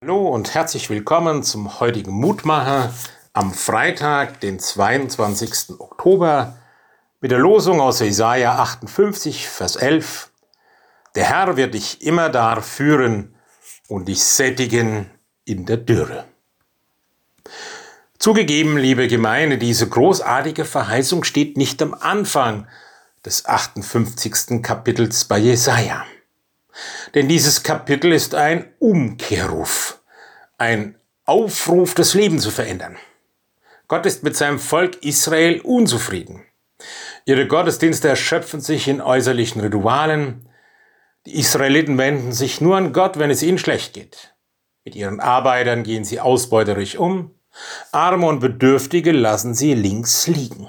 Hallo und herzlich willkommen zum heutigen Mutmacher am Freitag, den 22. Oktober, mit der Losung aus Jesaja 58, Vers 11. Der Herr wird dich immer da führen und dich sättigen in der Dürre. Zugegeben, liebe Gemeinde, diese großartige Verheißung steht nicht am Anfang des 58. Kapitels bei Jesaja. Denn dieses Kapitel ist ein Umkehrruf, ein Aufruf, das Leben zu verändern. Gott ist mit seinem Volk Israel unzufrieden. Ihre Gottesdienste erschöpfen sich in äußerlichen Ritualen. Die Israeliten wenden sich nur an Gott, wenn es ihnen schlecht geht. Mit ihren Arbeitern gehen sie ausbeuterisch um. Arme und Bedürftige lassen sie links liegen.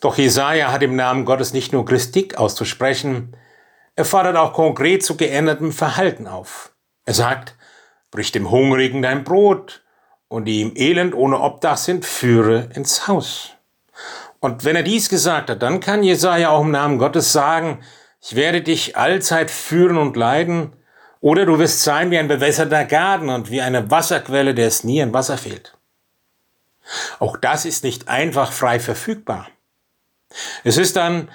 Doch Jesaja hat im Namen Gottes nicht nur Christik auszusprechen, er fordert auch konkret zu geändertem Verhalten auf. Er sagt, brich dem Hungrigen dein Brot und die im Elend ohne Obdach sind, führe ins Haus. Und wenn er dies gesagt hat, dann kann Jesaja auch im Namen Gottes sagen, ich werde dich allzeit führen und leiden, oder du wirst sein wie ein bewässerter Garten und wie eine Wasserquelle, der es nie an Wasser fehlt. Auch das ist nicht einfach frei verfügbar. Es ist dann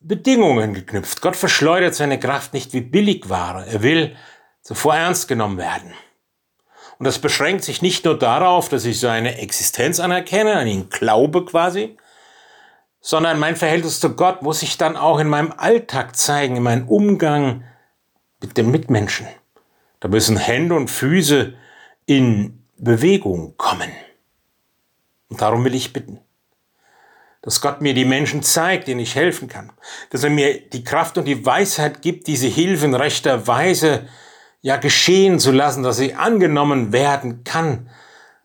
Bedingungen geknüpft. Gott verschleudert seine Kraft nicht wie Billigware. Er will zuvor ernst genommen werden. Und das beschränkt sich nicht nur darauf, dass ich seine Existenz anerkenne, an ihn glaube quasi, sondern mein Verhältnis zu Gott muss sich dann auch in meinem Alltag zeigen, in meinem Umgang mit den Mitmenschen. Da müssen Hände und Füße in Bewegung kommen. Und darum will ich bitten dass Gott mir die Menschen zeigt, denen ich helfen kann, dass er mir die Kraft und die Weisheit gibt, diese Hilfe in rechter Weise ja geschehen zu lassen, dass sie angenommen werden kann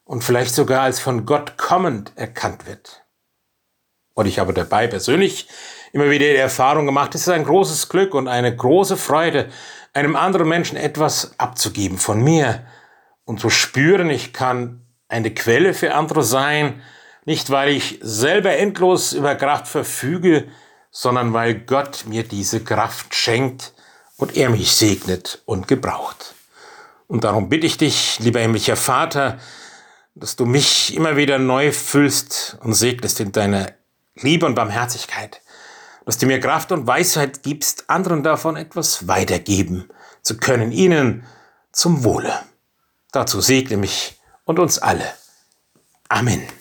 und vielleicht sogar als von Gott kommend erkannt wird. Und ich habe dabei persönlich immer wieder die Erfahrung gemacht, es ist ein großes Glück und eine große Freude, einem anderen Menschen etwas abzugeben von mir und zu spüren, ich kann eine Quelle für andere sein, nicht, weil ich selber endlos über Kraft verfüge, sondern weil Gott mir diese Kraft schenkt und er mich segnet und gebraucht. Und darum bitte ich dich, lieber himmlischer Vater, dass du mich immer wieder neu füllst und segnest in deiner Liebe und Barmherzigkeit, dass du mir Kraft und Weisheit gibst, anderen davon etwas weitergeben zu können, ihnen zum Wohle. Dazu segne mich und uns alle. Amen.